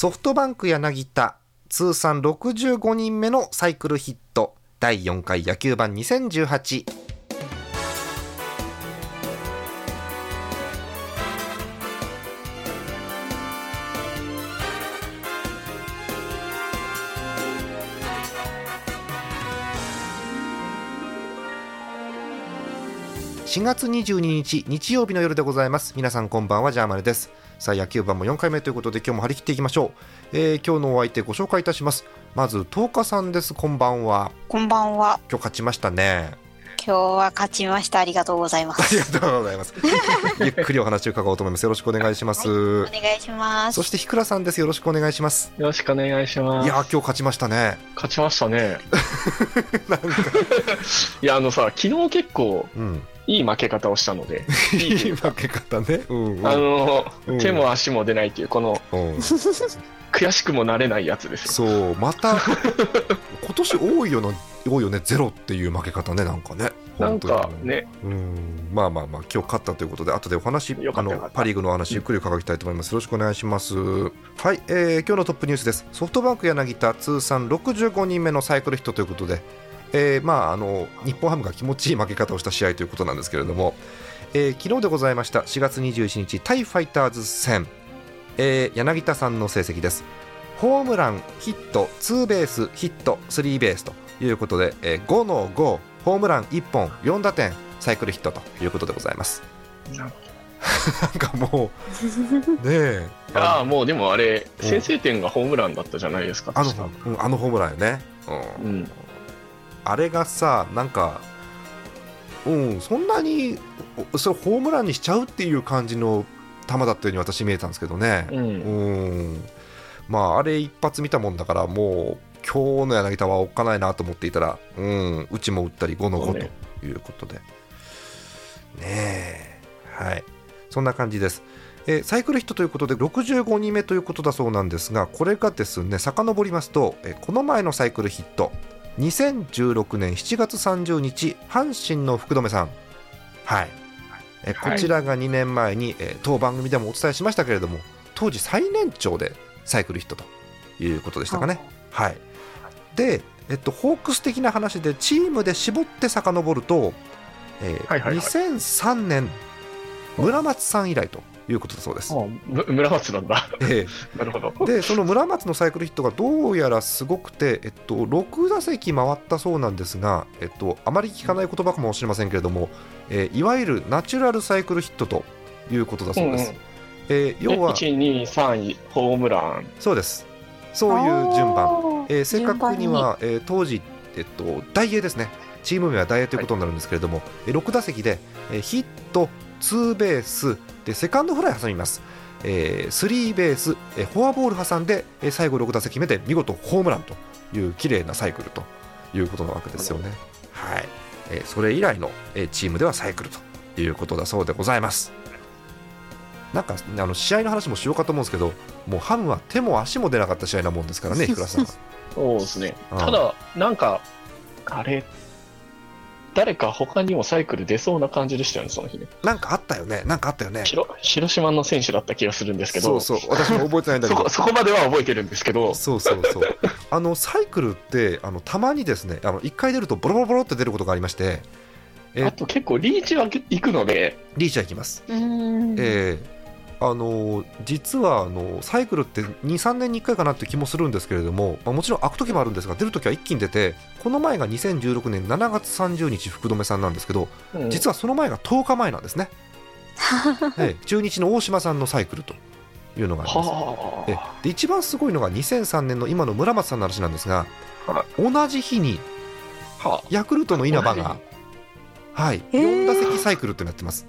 ソフトバンク柳田通算65人目のサイクルヒット。第4回野球盤2018 4月22日日曜日の夜でございます。皆さんこんばんはジャーマネです。さあ野球盤も4回目ということで今日も張り切っていきましょう、えー、今日のお相手ご紹介いたします。まず10日さんです。こんばんは。こんばんは。今日勝ちましたね。今日は勝ちました。ありがとうございます。ありがとうございます。ゆっくりお話を伺おうと思います。よろしくお願いします、はい、お願いします。そしてひくらさんです。よろしくお願いします。よろしくお願いします。いや今日勝ちましたね。勝ちましたね。いやあのさ昨日結構、うんいい負け方をしたので、いい負け方ね、うんうん、あの、うん。手も足も出ないっていうこのうん、悔しくもなれないやつですよ。そうまた 今年多いよな多いよねゼロっていう負け方ねなんかね。なんかね。うん。まあまあまあ今日勝ったということで後でお話あのパ・リーグのお話ゆっくり伺いたいと思います、よろしくお願いします。はい、えー今日のトップニュースです。ソフトバンク柳田通算65人目のサイクルヒットということで、えーまああの日本ハムが気持ちいい負け方をした試合ということなんですけれども、えー昨日でございました4月21日対ファイターズ戦、えー柳田さんの成績です。ホームラン、ヒット、ツーベース、ヒット、スリーベースということで、えー5の5、ホームラン1本、4打点、サイクルヒットということでございます。なんかもう、ねえ、ああもうでもあれうん。先制点がホームランだったじゃないですか。あのあのホームランよね、うん。うんあれがさ、なんか、うん、そんなにおそれホームランにしちゃうっていう感じの球だったように私見えたんですけどね。うん。うん。まああれ一発見たもんだからもう今日の柳田はおっかないなと思っていたら、うん、うちも打ったり5の5そうね。ということで。ねえ。はい。そんな感じです、えーサイクルヒットということで65人目ということだそうなんですがこれがですね遡りますと、えーこの前のサイクルヒット2016年7月30日阪神の福留さん。はい。えこちらが2年前に、えー当番組でもお伝えしましたけれども当時最年長でサイクルヒットということでしたかね。はい、で、えっと、ホークス的な話でチームで絞って遡ると、えーはいはいはい。2003年村松さん以来ということだそうです。あむ村松なんだ。え なるほど。ーでその村松のサイクルヒットがどうやらすごくて、えっと、6打席回ったそうなんですが、えっと、あまり聞かない言葉かもしれませんけれども、えーいわゆるナチュラルサイクルヒットということだそうです。うんうん。えー要は123位ホームラン。そうです。そういう順番、番えー正確には、えー当時、えっと、大英ですね。チーム名は大英ということになるんですけれども、えー6打席で、えーヒットツーベースでセカンドフライ挟みます、えースリーベース、えーフォアボール挟んで、えー最後6打席目で見事ホームランという綺麗なサイクルということなわけですよね。はいえーそれ以来の、えーチームではサイクルということだそうでございます。なんかあの試合の話もしようかと思うんですけど、もうハムは手も足も出なかった試合なもんですからね、ひくらさん。そうですねうんただなんかあれ誰か他にもサイクル出そうな感じでしたよねその日ねなんかあったよね、なんかあったよね。広広島の選手だった気がするんですけどそうそう、私も覚えてないんだけどそこ。そこまでは覚えてるんですけどそうそうそう。あのサイクルってあのたまにですね、あの一回出るとボロボロボロって出ることがありまして、えあと結構リーチは行くのでリーチャーいきます。うーんえーあの実はあのサイクルって2、3年に1回かなって気もするんですけれども、まあ、もちろん開く時もあるんですが、出る時は一気に出て、この前が2016年7月30日、福留さんなんですけど、うん。実はその前が10日前なんですね。えー中日の大島さんのサイクルというのがあります。えはで一番すごいのが2003年の今の村松さんの話なんですが、は同じ日にヤクルトの稲葉が、はい、へー。4打席サイクルってなってます。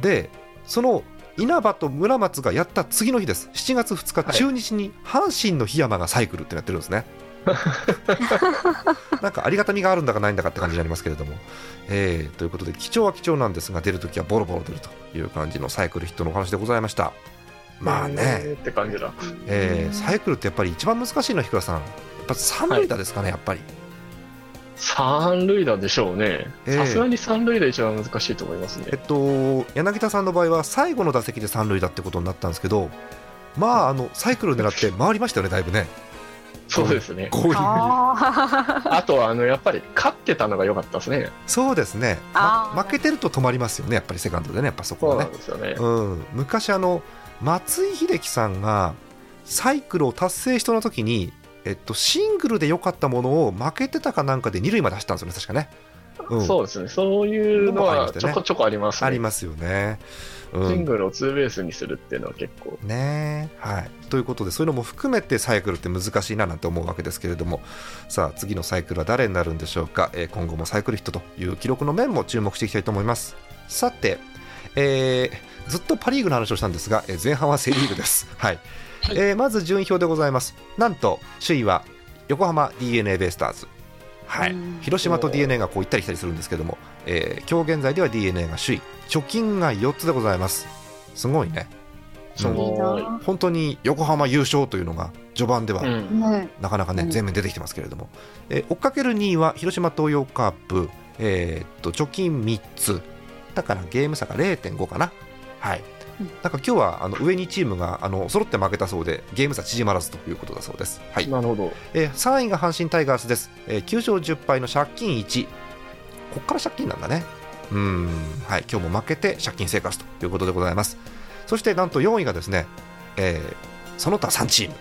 で、その稲葉と村松がやった次の日です。7月2日、はい。中日に阪神の檜山がサイクルってなってるんですね。なんかありがたみがあるんだかないんだかって感じになりますけれども、えーということで貴重は貴重なんですが出るときはボロボロ出るという感じのサイクルヒットのお話でございました。まあね、えーって感じだ。えーサイクルってやっぱり一番難しいのは日倉さん。やっぱ三塁打ですかね、やっぱり三塁打でしょうね。ええさすがに三塁打一番難しいと思いますねえっ。と柳田さんの場合は最後の打席で三塁打ってことになったんですけどまああのサイクルを狙って回りましたよねだいぶねそうですね。あ あとは、あの、やっぱり勝ってたのが良かったですね。そうですね、ま負けてると止まりますよねやっぱりセカンドでねやっぱそこはね。うん、昔あの松井秀喜さんがサイクルを達成しそうな時に、えっと、シングルで良かったものを負けてたかなんかで二塁まで走ったんですよね確かね、うん、そうですね。そういうのはちょこちょこありますね。ありますよね、うん、シングルをツーベースにするっていうのは結構。ねはい。ということでそういうのも含めてサイクルって難しいななんて思うわけですけれども。さあ次のサイクルは誰になるんでしょうか、えー今後もサイクルヒットという記録の面も注目していきたいと思います。さて、えーずっとパ・リーグの話をしたんですが、えー前半はセ・リーグです、はいえーまず順位表でございます。なんと首位は横浜 d n a ベイスターズ。はい。うん。広島と d n a がこう行ったり来たりするんですけども、えー今日現在では d n a が首位。貯金が4つでございます。すごいね。本当に横浜優勝というのが序盤ではなかなかね、うん。前面出てきてますけれども、えー追っかける2位は広島東洋カープ、えーっと貯金3つ。だからゲーム差が0.5かなはい。うん。なんか今日はあの上にチームがあの揃って負けたそうでゲーム差縮まらずということだそうです、はい。なるほど。えー3位が阪神タイガースです、えー9勝10敗の借金1こっから借金なんだね。うーん。はい。今日も負けて借金生活ということでございます。そしてなんと4位がですね、えーその他3チーム、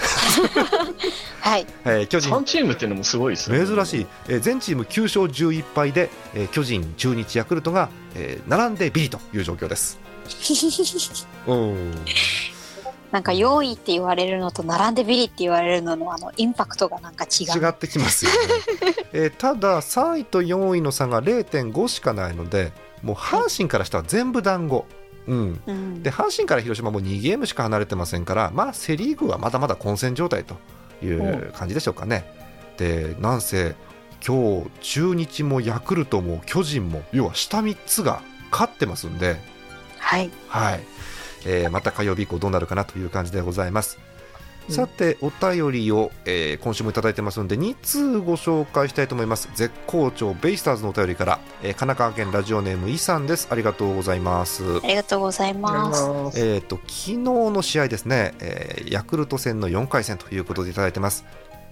はい。えー巨人。3チームっていうのもすごいですね。珍しい、えー全チーム9勝11敗で、えー巨人、中日、ヤクルトが、えー並んでビリという状況です。うん。なんか4位って言われるのと並んでビリって言われるののあのインパクトがなんか違う。違ってきますよね、えーただ3位と4位の差が0.5しかないのでもう阪神からしたら全部団子、うん、うん。で阪神から広島も2ゲームしか離れてませんから、まあ、セ・リーグはまだまだ混戦状態という感じでしょうかね。でなんせ今日中日もヤクルトも巨人も要は下3つが勝ってますんで、はい。はい。えーまた火曜日以降どうなるかなという感じでございます。うん。さてお便りを、えー今週もいただいてますので2通ご紹介したいと思います。絶好調ベイスターズのお便りから、えー神奈川県ラジオネームイさんです。ありがとうございます。ありがとうございます。えー、と昨日の試合ですね、えーヤクルト戦の4回戦ということでいただいてます。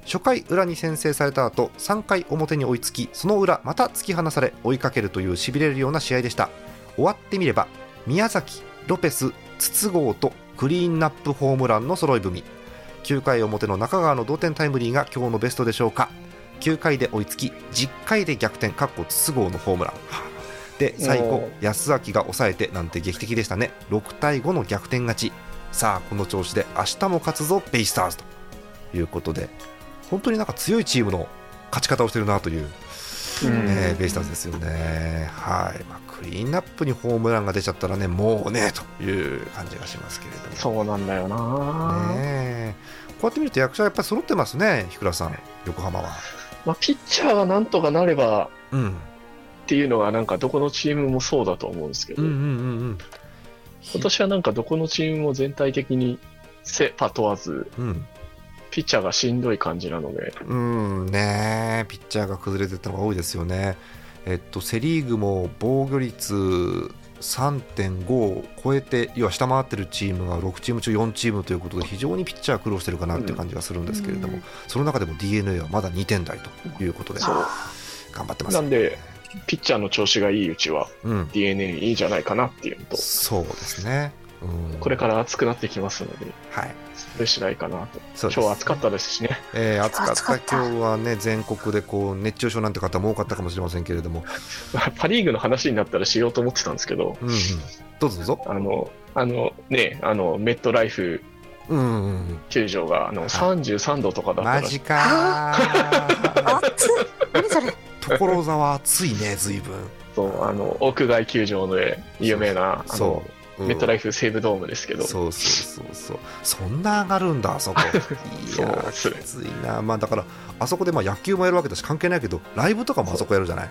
初回裏に先制された後3回表に追いつきその裏また突き放され追いかけるというしびれるような試合でした。終わってみれば宮崎ロペス筒香とクリーンナップホームランの揃い踏み。9回表の中川の同点タイムリーが今日のベストでしょうか。9回で追いつき10回で逆転かっこ筒香のホームラン。で最後お安崎が抑えてなんて劇的でしたね。6対5の逆転勝ち。さあこの調子で明日も勝つぞベイスターズと。いうことで本当になんか強いチームの勝ち方をしてるなという、うん。ねベイスターズですよね。はい、まあ、クリーンナップにホームランが出ちゃったらねもうねという感じがしますけれども。そうなんだよな、ねえ。こうやって見ると役者やっぱり揃ってますね日倉さん。横浜は。まあ、ピッチャーがなんとかなればうん。っていうのはなんかどこのチームもそうだと思うんですけど、うんうんうんうん。今年はなんかどこのチームも全体的にセ・パ問わずうん。ピッチャーがしんどい感じなので。うん。ねえ。ピッチャーが崩れてたのが多いですよね。えっと、セ・リーグも防御率3.5を超えて要は下回ってるチームが6チーム中4チームということで非常にピッチャー苦労してるかなっていう感じがするんですけれども、うん。その中でも d n a はまだ2点台ということで。頑張ってます、なんでピッチャーの調子がいいうちはうん、d n a いいんじゃないかなっていうのと。そうですね、うん、これから暑くなってきますのではい。それ次第かなと。今日暑かったですしね。えー暑かった。暑かった。今日はね全国でこう熱中症なんて方も多かったかもしれませんけれども、パ・リーグの話になったらしようと思ってたんですけどうんうん、どうぞどうぞ、あのあのねあのメットライフうんうんうん、球場があの33度とかだったらマジか所沢暑いね随分。そうあの屋外球場で有名なあそのう。んメットライフ西武ドームですけど、そうそうそうそう。そんな上がるんだあそこ。いそうやきついな。まあだからあそこでまあ野球もやるわけだし関係ないけどライブとかもあそこやるじゃない？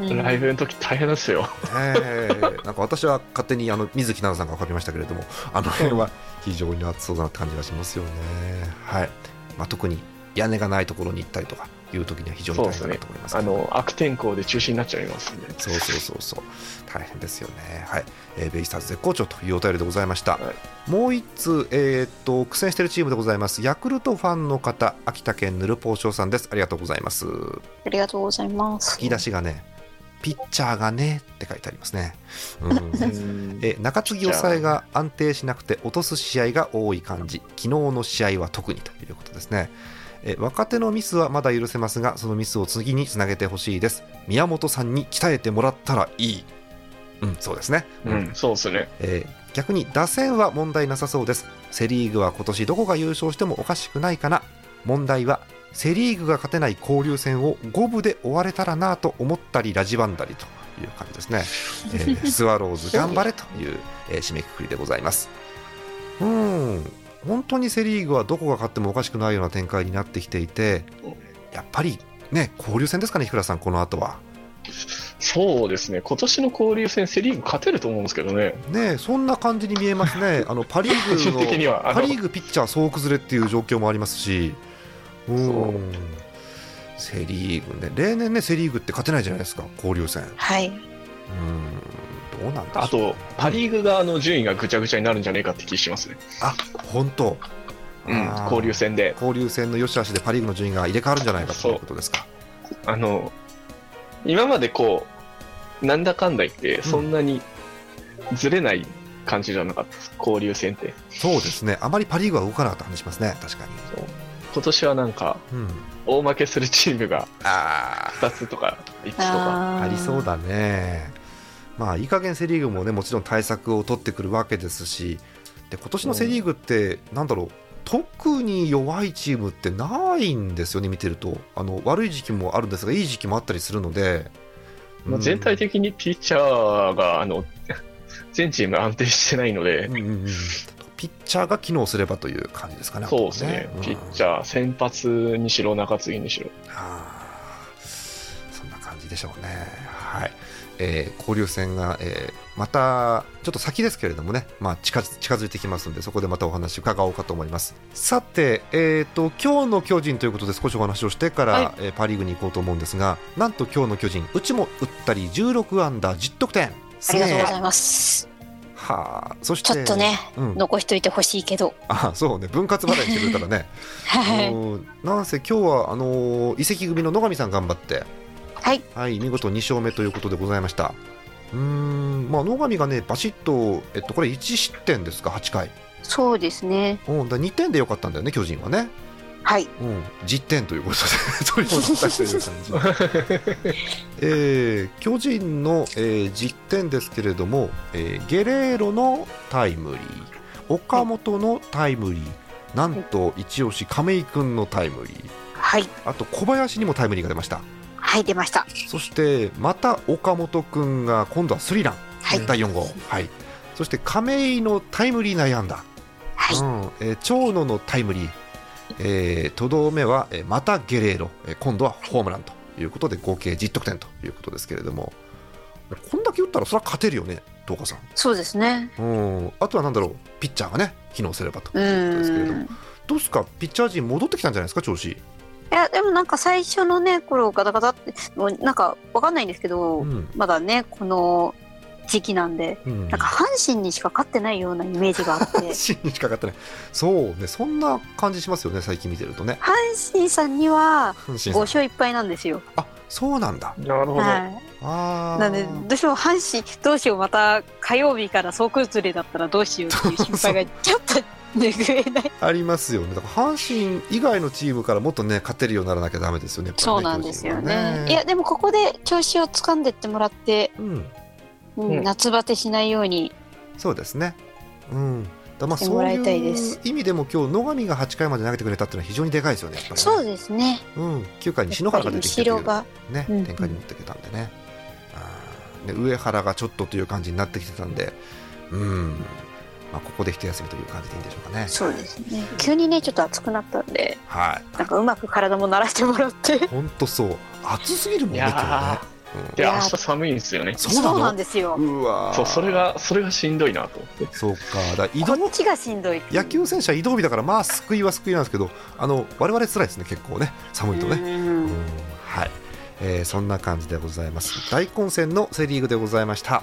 う。ん。ライブの時大変ですよ。ええ。なんか私は勝手にあの水木奈々さんが書きましたけれどもあの辺は非常に暑そうだなって感じがしますよね。はい、まあ、特に屋根がないところに行ったりとかいう時には非常に大変だなと思いますあの悪天候で中止になっちゃいますんで。そうそうそうそう。大変ですよね。はい、えーベイスターズ絶好調というお便りでございました、はい。もう一通えーっと苦戦しているチームでございます。ヤクルトファンの方秋田県ぬるぽうしょうさんです。ありがとうございます。ありがとうございます。書き出しがねピッチャーがねって書いてありますね、うん。え中継ぎ抑えが安定しなくて落とす試合が多い感じ。昨日の試合は特にということですねえ若手のミスはまだ許せますがそのミスを次につなげてほしいです。宮本さんに鍛えてもらったらいい。うんそうですね、うん、そうですね。えー逆に打線は問題なさそうです。セ・リーグは今年どこが優勝してもおかしくないかな。問題はセ・リーグが勝てない交流戦を五分で終われたらなと思ったりラジバンダリという感じですね、えースワローズ頑張れという、えー締めくくりでございます。うん本当にセ・リーグはどこが勝ってもおかしくないような展開になってきていてやっぱりね交流戦ですかね日倉さんこの後は。そうですね。今年の交流戦、セ・リーグ勝てると思うんですけどね。ねそんな感じに見えますね、あのパ・リーグ的にはあの。のパ・リーグピッチャー総崩れっていう状況もありますし、うそんセ・リーグね、例年ね、セ・リーグって勝てないじゃないですか、交流戦。はい。うん。どうなんでしょうあと、パ・リーグ側の順位がぐちゃぐちゃになるんじゃねえかって気しますね。あ本当、うん交流戦で。交流戦の良し悪しでパ・リーグの順位が入れ替わるんじゃないかということですか。あの、今までこう、なんだかんだ言って、そんなにずれない感じじゃなかったです、交流戦って。そうですね、あまりパ・リーグは動かなかった感じしますね、確かに。今年はなんか、うん、大負けするチームがあ2つとか1つとか。あありそうだね。まあいい加減セ・リーグもねもちろん対策を取ってくるわけですしで今年のセ・リーグって、なんだろう特に弱いチームってないんですよね見てると。あの悪い時期もあるんですがいい時期もあったりするので、まあ全体的にピッチャーが、あの、全チーム安定してないので。うん、うんうん。うんピッチャーが機能すればという感じですかね。そうですね、うん。ピッチャー、先発にしろ、中継ぎにしろ。あーそんな感じでしょうね。はい。えー交流戦が、えーまたちょっと先ですけれどもね、まあ、近づ近づいてきますのでそこでまたお話伺おうかと思います。さて、えー、と今日の巨人ということで少しお話をしてから、はい。えーパ・リーグに行こうと思うんですがなんと今日の巨人うちも打ったり16アンダー10得点ありがとうございます。はあそしてちょっとね、うん、残しといてほしいけど。あそうね分割払いしてくれたらね。はい。うんなんせ今日はあのー移籍組の野上さん頑張ってはいはい、見事2勝目ということでございました。うーん、まあ、野上がね、バシッと、えっと、これ1失点ですか、8回。そうですねうん、だ2点でよかったんだよね、巨人はね。はいうん、10点ということで、取り戻したという感じ。えー巨人の、えー10点ですけれども、えーゲレーロのタイムリー、岡本のタイムリー、なんと一押し亀井君のタイムリー、はいあと小林にもタイムリーが出ました。はい出ました。そしてまた岡本君が今度はスリーラン、はい。第4号、はい、そして亀井のタイムリー内野安打、はい。うん。えー長野のタイムリー、えーとどめは、えーまたゲレーロ、えー今度はホームランということで合計10得点ということですけれども。こんだけ打ったらそれは勝てるよね、東花さん。そうですね。うん、あとはなんだろうピッチャーがね機能すればとういうことですけれども。ん。どうですか？ピッチャー陣戻ってきたんじゃないですか調子、いやでもなんか最初のね頃ガタガタってもうなんかわかんないんですけど、うん。まだねこの時期なんでうん、なんか阪神にしか勝ってないようなイメージがあって。芯にしかかってない。そうねそんな感じしますよね最近見てるとね。阪神さんには5阪神さん。勝1敗なんですよ。あそうなんだ。なるほど。はい、あー。なんでどうしても阪神どうしようまた火曜日から総崩れだったらどうしようっていう心配がちょっと 拭えない。ありますよね。だから阪神以外のチームからもっとね勝てるようにならなきゃダメですよね。やっぱりそうなんですよ巨人はね。いやでもここで調子を掴んでってもらって、うん。うんうん。夏バテしないようにそうですね。うん。だまあそういうす意味でも今日野上が8回まで投げてくれたっていうのは非常にでかいですよねね。そうですね。うん、9回に篠原が出てきてね、うんうん。展開に持っていけたんでね,、あー。で上原がちょっとという感じになってきてたんで、うんまあ、ここで一休みという感じでいいんでしょうかね。そうですね。急にねちょっと暑くなったんではい。なんかうまく体も慣らしてもらって。本当そう。暑すぎるもんねいやー。今で、いやー明日寒いんですよね。そうなの？なんですよ。日ね、うわー。そう、それが、それがしんどいなと思って。そうか。だから移動。こっちがしんどい。野球選手は移動日だからまあ救いは救いなんですけどあの我々辛いですね結構ね寒いとね、はい、えーそんな感じでございます。大混戦のセ・リーグでございました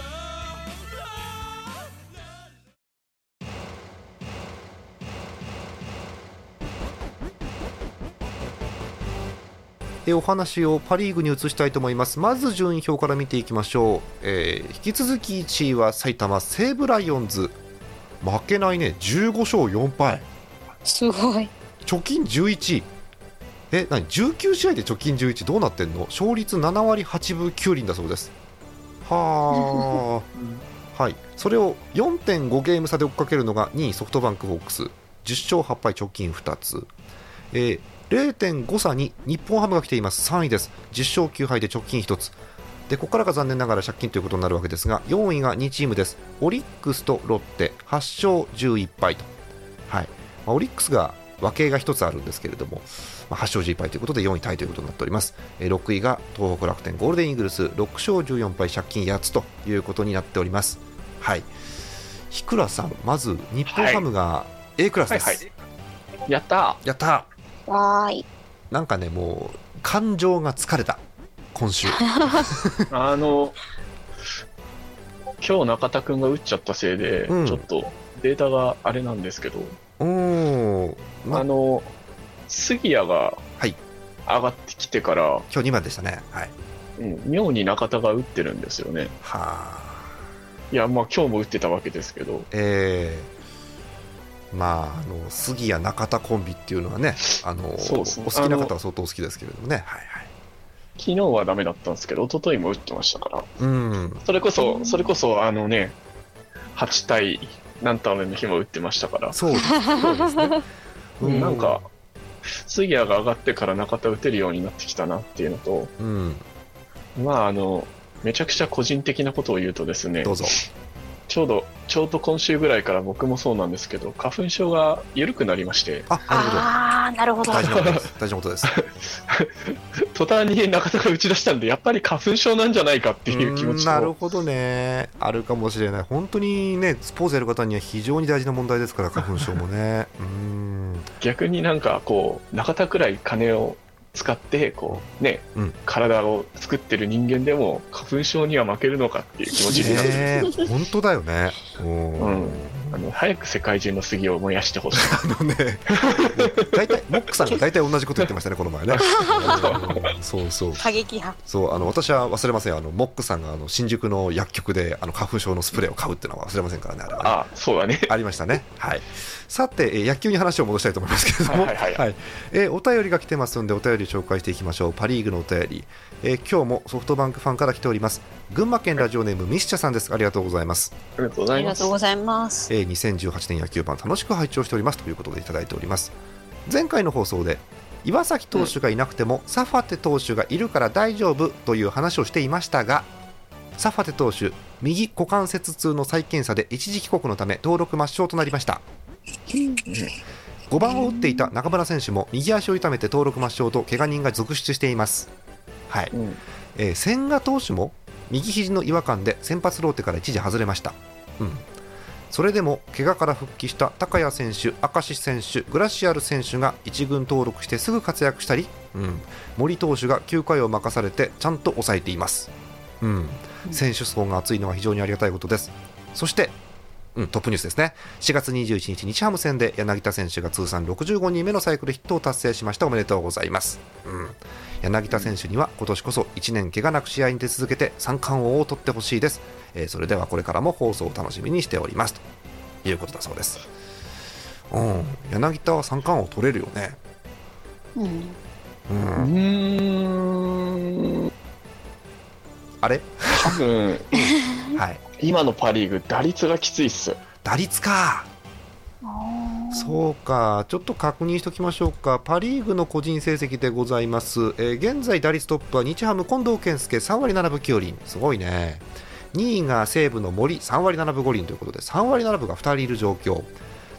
えお話をパ・リーグに移したいと思います。まず順位表から見ていきましょう、えー引き続き1位は埼玉西武ライオンズ。負けないね。15勝4敗。すごい。貯金11え何？19試合で貯金11どうなってんの？勝率7割8分9厘だそうです。はあ はい。それを4.5ゲーム差で追っかけるのが2位ソフトバンクホークス。10勝8敗貯金2つ、えー0.5差に日本ハムが来ています。3位です。10勝9敗で貯金1つ。でここからが残念ながら借金ということになるわけですが4位が2チームです。オリックスとロッテ。8勝11敗と、はい。まあオリックスが和系が1つあるんですけれども、まあ、8勝11敗ということで4位タイということになっております、えー6位が東北楽天ゴールデンイーグルス。6勝14敗借金8つということになっております。はい。日倉さんまず日本ハムが A クラスです、はいはい。やったやったわーい。なんかねもう感情が疲れた。今週。ー あの、今日中田くんが打っちゃったせいで、うん。ちょっとデータがあれなんですけど、うー。んまあの、杉谷がはい。上がってきてから、今日2番でしたね。はい。うん、妙に中田が打ってるんですよね。はあ。いや、まあ今日も打ってたわけですけど、えー、まああの杉谷中田コンビっていうのはねあのね。お好きな方は相当好きですけれどもね。はいはい。昨日はダメだったんですけど、一昨日も打ってましたから、うん。それこそ、それこそ、あのね、8対何ターンの日も打ってましたから、そうですね、うなんか、杉谷が上がってから中田打てるようになってきたなっていうのと、うん。まあ、あの、めちゃくちゃ個人的なことを言うとですねど、うぞ。ちょうど、ちょうど今週ぐらいから僕もそうなんですけど、花粉症が緩くなりまして、あなるほど。ああなるほど。大事なことです。大事なことです。途端に中田が打ち出したんで、やっぱり花粉症なんじゃないかっていう気持ちうんなると、ほどね。あるかもしれない。本当にねスポーツやる方には非常に大事な問題ですから花粉症もね。うん。逆になんかこう、中田くらい金を使って、こう、ね、うん体を作ってる人間でも、花粉症には負けるのかっていう気持ちになる。ねえ本当だよねうんうんあの早く世界中の杉を燃やしてほしい。あのね、大体モックさんが大体同じこと言ってましたね、この前ね。う んそうそう、過激派そうあの私は忘れません、あのモックさんがあの新宿の薬局であの花粉症のスプレーを買うっていうのは忘れませんからね、あれはね。あ、そうだね。ありましたね。はい。さて、えー野球に話を戻したいと思いますけれども、はいはいはいえーお便りが来てますので、お便り紹介していきましょう。パ・リーグのお便り、えー今日もソフトバンクファンから来ております。群馬県ラジオネームミスチャさんです。ありがとうございます。ありがとうございますありがとう。ございますえー2018年野球盤楽しく拝聴しておりますということでいただいております前回の放送で岩崎投手がいなくても、サファテ投手がいるから大丈夫という話をしていましたがサファテ投手右股関節痛の再検査で一時帰国のため登録抹消となりました5番を打っていた中村選手も右足を痛めて登録抹消と怪我人が続出しています。はい、うん。えー千賀投手も右肘の違和感で先発ローテから一時外れました、うん、それでも怪我から復帰した高谷選手、明石選手、グラシアル選手が1軍登録してすぐ活躍したり、うん、森投手が9回を任されてちゃんと抑えています、うん、選手層が厚いのは非常にありがたいことです。そしてうん、トップニュースですね。4月21日日ハム戦で柳田選手が通算65人目のサイクルヒットを達成しました。おめでとうございます、うん、柳田選手には今年こそ1年怪我なく試合に出続けて三冠王を取ってほしいです、えーそれではこれからも放送を楽しみにしております。ということだそうです、うん、柳田は三冠王取れるよね、うん。うん。うーん。あれ？多分、はい今のパ・リーグ、打率がきついっす。打率かそうか、ちょっと確認しておきましょうか、パ・リーグの個人成績でございます、えー現在、打率トップは日ハム、近藤健介、3割7分9厘、すごいね、2位が西武の森、3割7分5厘ということで、3割7分が2人いる状況、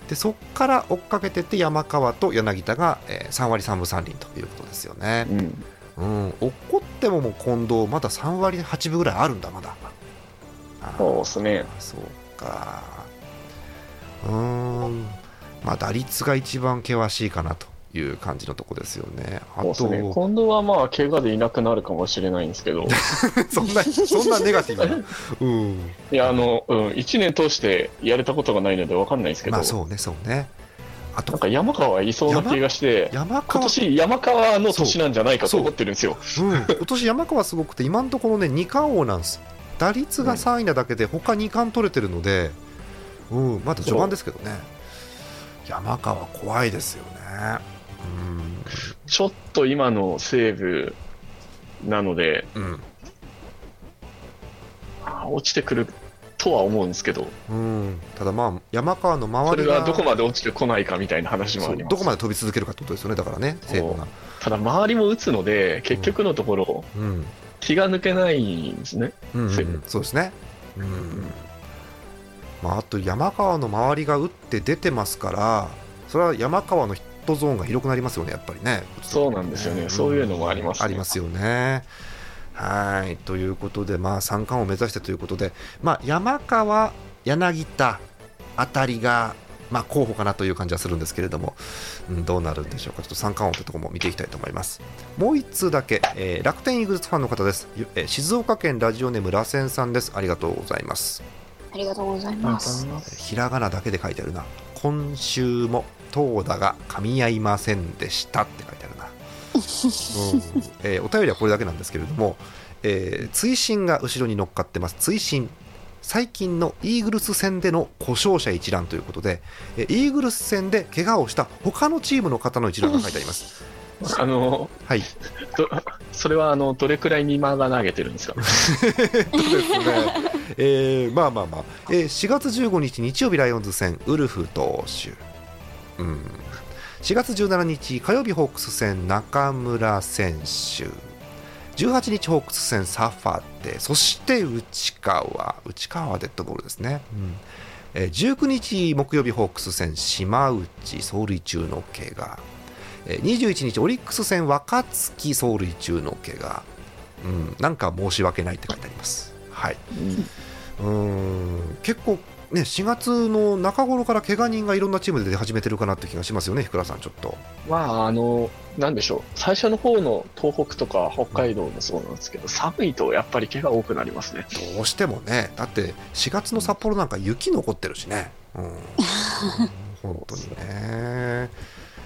でそこから追っかけてって山川と柳田が、えー3割3分3厘ということですよね。うん。うん、怒ってももう近藤、まだ3割8分ぐらいあるんだ、まだ。そうですね。そうか。うーん。まあ、打率が一番険しいかなという感じのとこですよね。あと、そうですね。今度はまあ、怪我でいなくなるかもしれないんですけど、そんな、そんなネガティブな。うん。いや、あの、うん、1年通してやれたことがないので分かんないんですけど、まあ、そうね、そうね。あとなんか、山川はいそうな気がして、今山川、年山川の年なんじゃないかと思ってるんですよ。うん、今年山川すごくて、今のところね、二冠王なんです。打率が3位なだけで、他2冠取れてるので、うん、まだ序盤ですけどね。山川怖いですよね。ちょっと今の西武なので、うん。あ落ちてくるとは思うんですけど、うん。うん。ただまあ、山川の周りが。がどこまで落ちてこないかみたいな話もあります。どこまで飛び続けるかってことですよね、だからね、西武が。ただ、周りも打つので、結局のところ、うん、気が抜けないんですね。うん、うんそうですね。うん。まあ、あと山川の周りが打って出てますから、それは山川のヒットゾーンが広くなりますよね、やっぱりね。そうなんですよね。そういうのもあります、ね。ありますよね。はいということで、まあ、三冠を目指してということで、まあ、山川、柳田あたりが、まあ、候補かなという感じはするんですけれども、うん、どうなるんでしょうか、ちょっと三冠王というところも見ていきたいと思います。もう1通だけ、えー楽天イーグルスファンの方です、ゆえー静岡県ラジオネームらせんさんです。ありがとうございます。ありがとうご。ざいます。ひらがなだけで書いてあるな。今週も投打が噛み合いませんでしたって書いてあるな。うんえーお便りはこれだけなんですけれども、えー追伸が後ろに乗っかってます。追伸最近のイーグルス戦での故障者一覧ということで、えーイーグルス戦で怪我をした他のチームの方の一覧が書いてあります。あの、はい、どそれはあのどれくらいに間が投げてるんですか？ですね、えーまあまあまあ、えー4月15日日曜日ライオンズ戦ウルフ投手、うん、4月17日火曜日ホークス戦中村選手18日ホークス戦サファテそして内川内川はデッドボールですね、うん。えー19日木曜日ホークス戦島内走塁中の怪我。えー21日オリックス戦若月走塁中の怪我。うん、なんか申し訳ないって書いてあります。はい、うーん結構ね、4月の中頃から怪我人がいろんなチームで出始めてるかなって気がしますよね、福田さん、ちょっと。まあ、あの、なんでしょう。最初の方の東北とか北海道もそうなんですけど、寒いとやっぱり毛が多くなりますね。どうしてもね、だって4月の札幌なんか雪残ってるしね、うん、本当にね。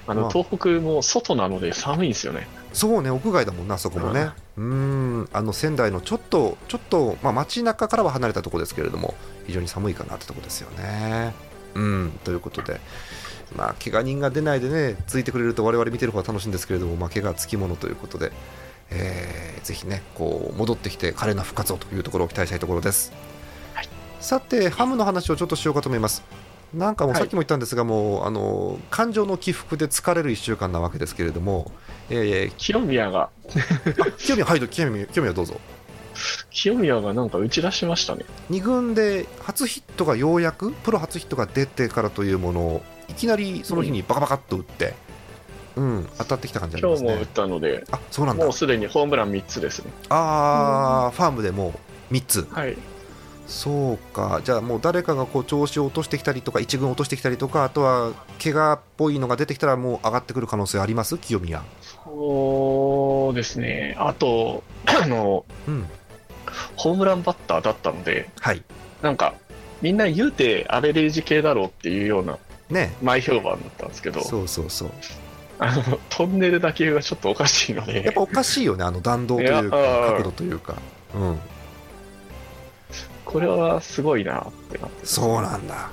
あの、まあ東北も外なので寒いんですよね。そうね、屋外だもんな、そこもね。うーん、あの仙台のちょっと、ちょっと、まあ、街中からは離れたところですけれども、非常に寒いかなってところですよね。うん、ということで、まあ、怪我人が出ないでね、ついてくれると我々見てる方は楽しいんですけれども、まあ、怪我はつきものということで、えーぜひね、こう、戻ってきて、華麗な復活をというところを期待したいところです。はいさて、ハムの話をちょっとしようかと思います。なんかもうはいさっきも言ったんですが、もうあの感情の起伏で疲れる1週間なわけですけれども、えー、清宮が、あ清宮、はい、清宮、清宮どうぞ。清宮がなんか打ち出しましたね。2軍で初ヒットがようやく、プロ初ヒットが出てからというものを、いきなりその日にバカバカっと打って、うん、当たってきた感じありますね今日も打っ。たので、あそうなんだもう、すでにホームラン3つですね。あー、ファームでもう3つ、はい。そうか、じゃあもう誰かがこう調子を落としてきたりとか、1軍落としてきたりとか、あとは怪我っぽいのが出てきたら、もう上がってくる可能性あります、清宮。そうですね。あと、あの、うん、ホームランバッターだったので、はい、なんか、みんな言うてアベレージ系だろうっていうようなね。前評判だったんですけど、そうそうそう。あのトンネルだけがちょっとおかしいので。やっぱ、おかしいよねあの弾道というか角度というか。うんこれはすごいなってなって。そうなんだ。は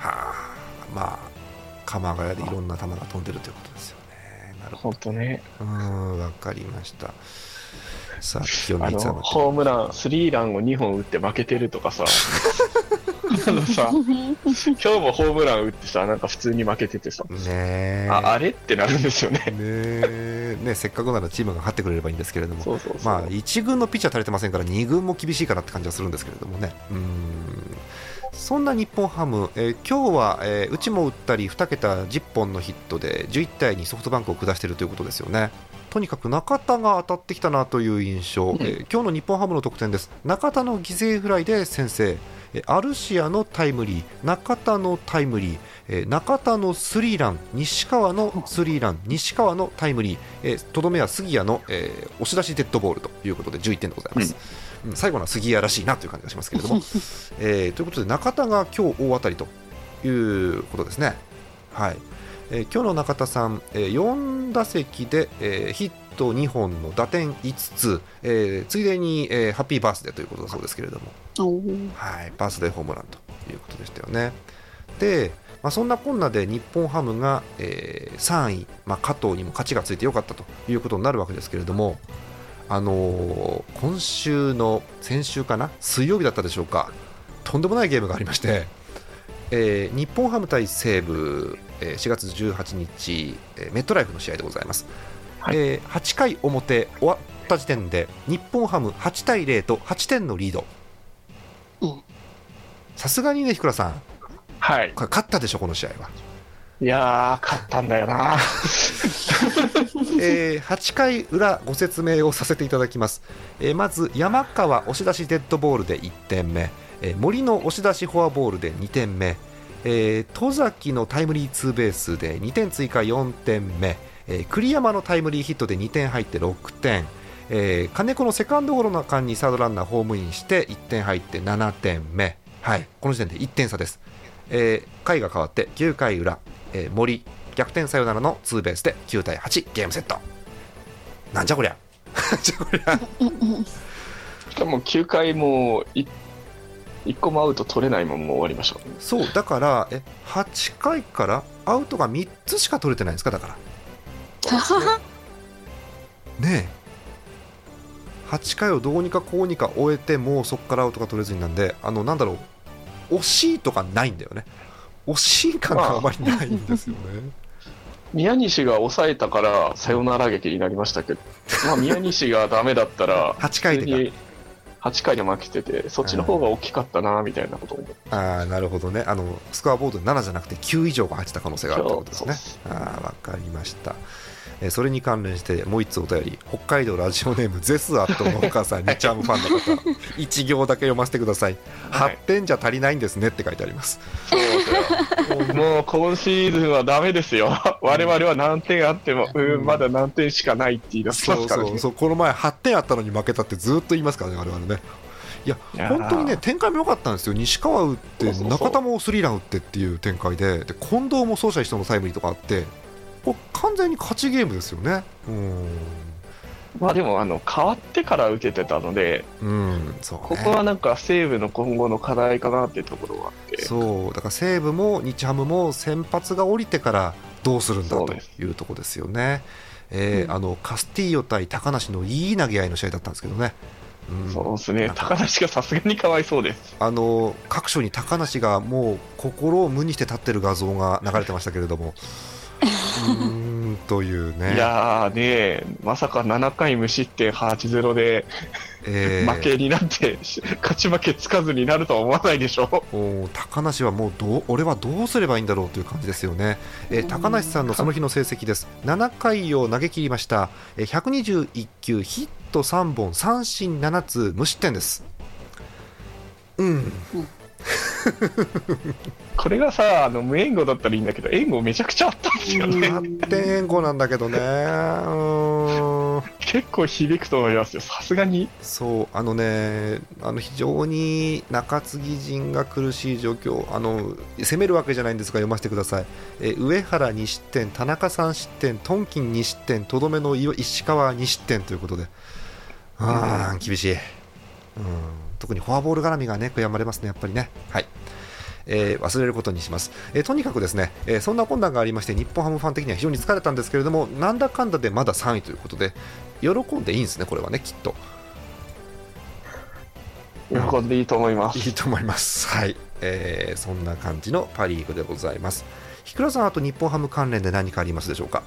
あ。まあ鎌ヶ谷でいろんな球が飛んでるということですよね。なるほ本当ね、どうんわかりましたさあホームラン、スリーランを2本打って負けてるとかさ、あのさ、今日もホームラン打ってさ、なんか普通に負けててさ、ねえ。ああれってなるんですよね。ねえ。ねせっかくならチームが勝ってくれればいいんですけれども。まあ1軍のピッチャー足りてませんから2軍も厳しいかなって感じはするんですけれどもね。うんそんな日本ハム、えー今日は、えー、うちも打ったり2桁10本のヒットで11対2ソフトバンクを下しているということですよね。とにかく中田が当たってきたなという印象、えー今日の日本ハムの得点です。中田の犠牲フライで先制えーアルシアのタイムリー中田のタイムリーえー中田のスリーラン西川のスリーラン西川のタイムリーえーとど、めは杉谷の、えー押し出しデッドボールということで11点でございます、うん最後のは杉谷らしいなという感じがしますけれども、えーということで中田が今日大当たりということですね。はい。えー今日の中田さん、えー4打席で、えーヒット2本の打点5つ、えーついでに、えーハッピーバースデーということだそうですけれども。はい、バースデーホームランということでしたよね。で、まあ、そんなこんなで日本ハムが、えー3位、まあ、加藤にも勝ちがついてよかったということになるわけですけれども、あのー今週の先週かな、水曜日だったでしょうか、とんでもないゲームがありまして、えー日本ハム対西武、えー4月18日、えーメットライフの試合でございます。はいえー8回表終わった時点で日本ハム8対0と8点のリード。うんさすがにね、ひくらさん、はい。これ勝ったでしょ、この試合は。いやー、勝ったんだよな。えー8回裏、ご説明をさせていただきます。えーまず、山川押し出しデッドボールで1点目、えー森の押し出しフォアボールで2点目、えー戸崎のタイムリーツーベースで2点追加4点目、えー栗山のタイムリーヒットで2点入って6点、えー金子のセカンドゴロの間にサードランナーホームインして1点入って7点目、はい、この時点で1点差です。えー回が変わって9回裏、えー森。逆転サヨナラのツーベースで9対8ゲームセット。なんじゃこりゃ。なんじゃこりゃ。しかも9回もうい1個もアウト取れないまま終わりました。そうだからえ8回からアウトが3つしか取れてないんですかだから。ねえ。8回をどうにかこうにか終えてもうそこからアウトが取れずになんであのなんだろう。惜しいとかないんだよね。惜しい感があまりないんですよね宮西が抑えたからサヨナラ劇になりましたけど、まあ、宮西がダメだったら8回でか。普通に8回で負けててそっちの方が大きかったなみたいなことを思ああなるほどね。あのスコアボードに7じゃなくて9以上が入ってた可能性があるということですね。ああわかりましたえーそれに関連してもう一つお便り。北海道ラジオネームゼスアットのお母さんにチャームファンの方。1行だけ読ませてください。はい。8点じゃ足りないんですねって書いてあります。もう今シーズンはダメですよ。我々は何点あってもうん。まだ何点しかないって言い出すからね。そうそうこの前8点あったのに負けたってずっと言いますからね我々ね。いや本当にね展開も良かったんですよ。西川打ってそうそうそう。中田もスリーラン打ってっていう展開で。で近藤も走者一緒のタイムリーとかあってこれ完全に勝ちゲームですよね。うん。まあでもあの変わってから打ててたのでうんそうね。ここはなんか西武の今後の課題かなっていうところがあって。そうだから西武も日ハムも先発が降りてからどうするんだというところですよね。えーうん。あのカスティーヨ対高梨のいい投げ合いの試合だったんですけどね。うん。そうですね。高梨がさすがにかわいそうです。あの各所に高梨がもう心を無にして立ってる画像が流れてましたけれども。うーんというね。いやーねまさか7回無失点8-0でえー負けになって、勝ち負けつかずになるとは思わないでしょ。お高梨はもうどう俺はどうすればいいんだろうという感じですよね、えー高梨さんのその日の成績です。7回を投げ切りました、えー121球ヒット3本三振7つ無失点です。うん これがさあの無援護だったらいいんだけど援護めちゃくちゃあったんですよね。8点援護なんだけどね。結構響くと思いますよ、さすがに。そうあのねあの非常に中継ぎ陣が苦しい状況。あの攻めるわけじゃないんですが読ませてください、えー上原2失点田中3失点トンキン2失点とどめの岩石川2失点ということで。あー厳しい、うん、特にフォアボール絡みがね悔やまれますねやっぱりねはいえー忘れることにします、えーとにかくですね、えーそんな困難がありまして日本ハムファン的には非常に疲れたんですけれどもなんだかんだでまだ3位ということで喜んでいいんですねこれはねきっと喜んでいいと思います。いいと思います。はい、えーそんな感じのパ・リーグでございます。ひくらさん、あと日本ハム関連で何かありますでしょうか？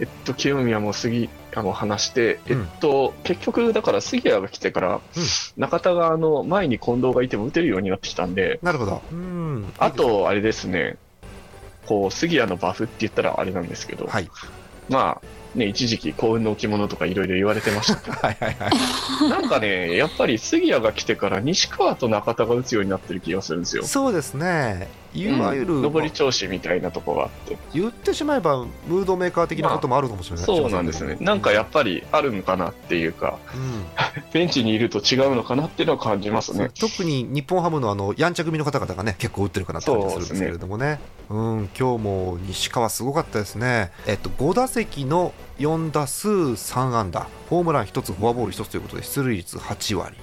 えっと、清宮も杉谷も話して、うんえっと、結局、だから杉谷が来てから、中田があの前に近藤がいても打てるようになってきたんで、なるほど。うん。あと、あれですね、こう、杉谷のバフって言ったらあれなんですけど、はい。まあ、ね、一時期幸運の置物とかいろいろ言われてましたけど、はいはいはい。なんかね、やっぱり杉谷が来てから西川と中田が打つようになってる気がするんですよ。そうですね。いわゆる、うん上り調子みたいなとこがあって。言ってしまえばムードメーカー的なこともあるかもしれない。そうなんですね。なんかやっぱりあるのかなっていうか、うん。ベンチにいると違うのかなっていうのを感じますね。特に日本ハムのあのやんちゃ組の方々がね結構打ってるかなって感じがするんですけれどもね、うん。今日も西川すごかったですね、えっと、5打席の4打数3安打、ホームラン1つ、フォアボール1つということで、出塁率8割、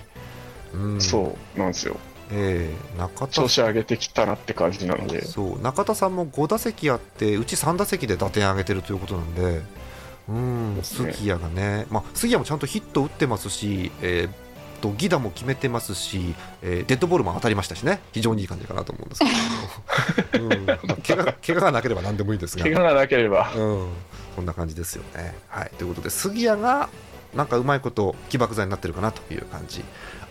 うん。そうなんですよ。えー中田調子上げてきたなって感じなので。そう中田さんも5打席あって、うち3打席で打点上げてるということなんで、うん、ね杉谷がね、まあ、杉谷もちゃんとヒット打ってますし、えーとギダも決めてますし、えーデッドボールも当たりましたしね、非常にいい感じかなと思うんですけど、うんまあ、怪我怪我がなければ何でもいいですが、怪我がなければ。うん、こんな感じですよね。はい、ということで、杉谷がなんかうまいこと起爆剤になってるかなという感じ。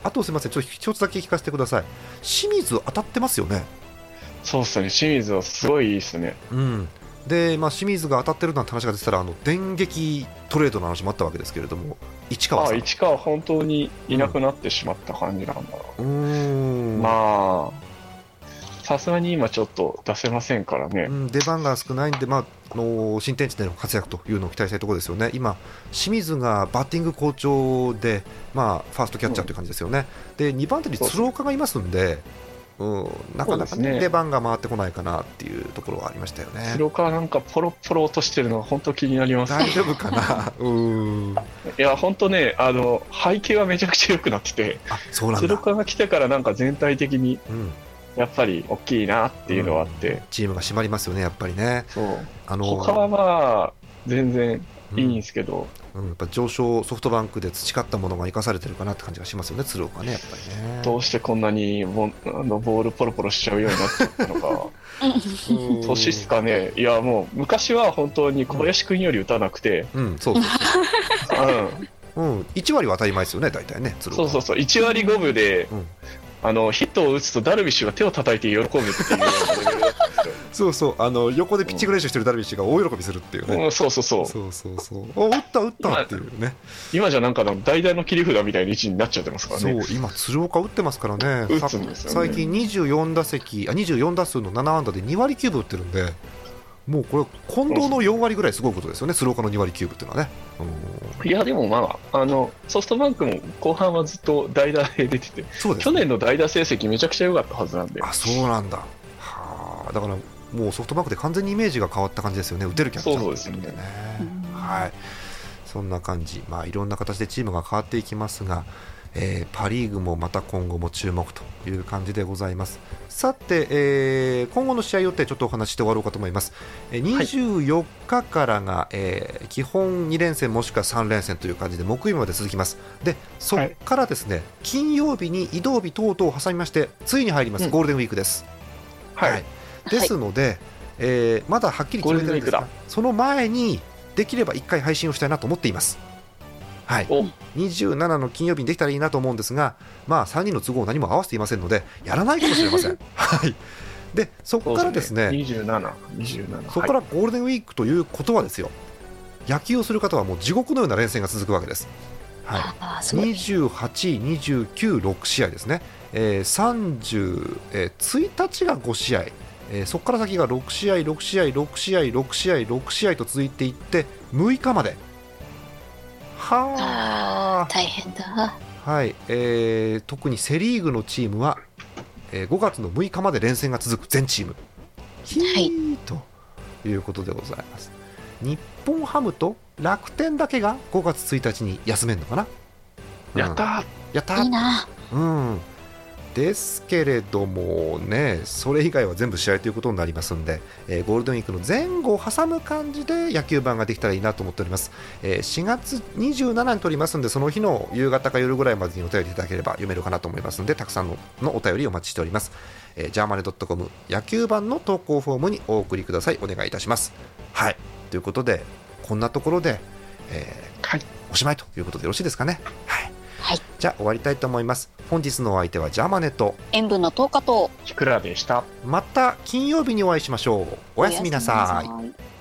あとすみません、ちょっと一つだけ聞かせてください。清水当たってますよね？そうっすね。清水はすごいいいっすね。うん、で、まあ、清水が当たってるなんて話が出てたら、あの電撃トレードの話もあったわけですけれども、市川あさん。市川本当にいなくなってしまった感じなんだな。うーんまあ、さすがに今ちょっと出せませんからね。う。ん、出番が少ないんで、まあ、あの新天地での活躍というのを期待したいところですよね、今、清水がバッティング好調で、まあ、ファーストキャッチャーという感じですよね、で2番手に鶴岡がいますんで、うん、なかなか、ね出番が回ってこないかなっていうところはありましたよね。鶴岡なんかポロポロ落としてるのが本当気になります。大丈夫かな、うん、いや、本当ね、あの、背景はめちゃくちゃ良くなってて、あそうなんだ、鶴岡が来てからなんか全体的にうん、やっぱり大きいなっていうのはあって、チームが締まりますよね、やっぱりね。そう。あの他はまあ、全然いいんですけど、うん、やっぱ上昇ソフトバンクで培ったものが生かされてるかなって感じがしますよね、鶴岡ね、やっぱりね。どうしてこんなにもあのボールポロポロしちゃうようになっちゃったのか。う ん年っすかね。いや、もう昔は本当に小林君より打たなくて、うん、そうそううん。そう、うん、1割は当たり前ですよね、大体ね、そうそうそう、1割5分で、うんあのヒットを打つとダルビッシュが手を叩いて喜ぶっていう。そうそうあの横でピッチング練習してるダルビッシュが大喜びするっていうね、うん、そうそうそう。そうそうそうお打った打ったっていうね今じゃなんかの代打の切り札みたいな位置になっちゃってますからそうね。今鶴岡打ってますからね打さつんですよね最近24打席あ24打数の7安打で2割9分打ってるんでもうこれ近藤の4割ぐらいすごいことですよね鶴岡の2割9分っていうのはね、うん、いや、でもまあ、あのソフトバンクも後半はずっと代打で出てて、去年の代打成績めちゃくちゃ良かったはずなんで、あそうなんだ。はあ。だからもうソフトバンクで完全にイメージが変わった感じですよね打てるキャッチャーそうですよね。はい。そんな感じ。まあいろんな形でチームが変わっていきますが、えーパ・リーグもまた今後も注目という感じでございます。さて、えー今後の試合予定ちょっとお話しして終わろうかと思います、えー24日からが、えー基本2連戦もしくは3連戦という感じで木曜日まで続きます。でそこからですね、金曜日に移動日等々を挟みましてついに入ります、うん。ゴールデンウィークです。はい、ですので、えーまだはっきり決めてないんですがその前にできれば1回配信をしたいなと思っています。はい、お。27の金曜日にできたらいいなと思うんですが、まあ、3人の都合を何も合わせていませんので、やらないかもしれません。はい、でそこからですね、27、27。そこからゴールデンウィークということはですよ、野球をする方はもう地獄のような連戦が続くわけです。はい。28、29、6試合ですね、えー30、えー1日が5試合、えーそこから先が6試合、6試合、6試合、6試合、6試合と続いていって、6日までは大変だ。あはい、えー特にセ・リーグのチームは、えー5月の6日まで連戦が続く全チーム。ひーということでございます。日本ハムと楽天だけが5月1日に休めるのかな、うん。やったー。やったー。いいな。うん、ですけれどもね、それ以外は全部試合ということになりますんで、えーゴールデンウィークの前後を挟む感じで野球盤ができたらいいなと思っております。えー4月27に撮りますんで、その日の夕方か夜ぐらいまでにお便りいただければ読めるかなと思いますんで、たくさんののお便りお待ちしております。えー、ジャーマネドットコム野球盤の投稿フォームにお送りください。お願いいたします。はい、ということで、こんなところで、えーはい。おしまいということでよろしいですかね。はい。はいじゃあ終わりたいと思います。本日のお相手はジャーマネと、塩分の10日と。キクラでした。また金曜日にお会いしましょう。おやすみなさい。おやすみなさい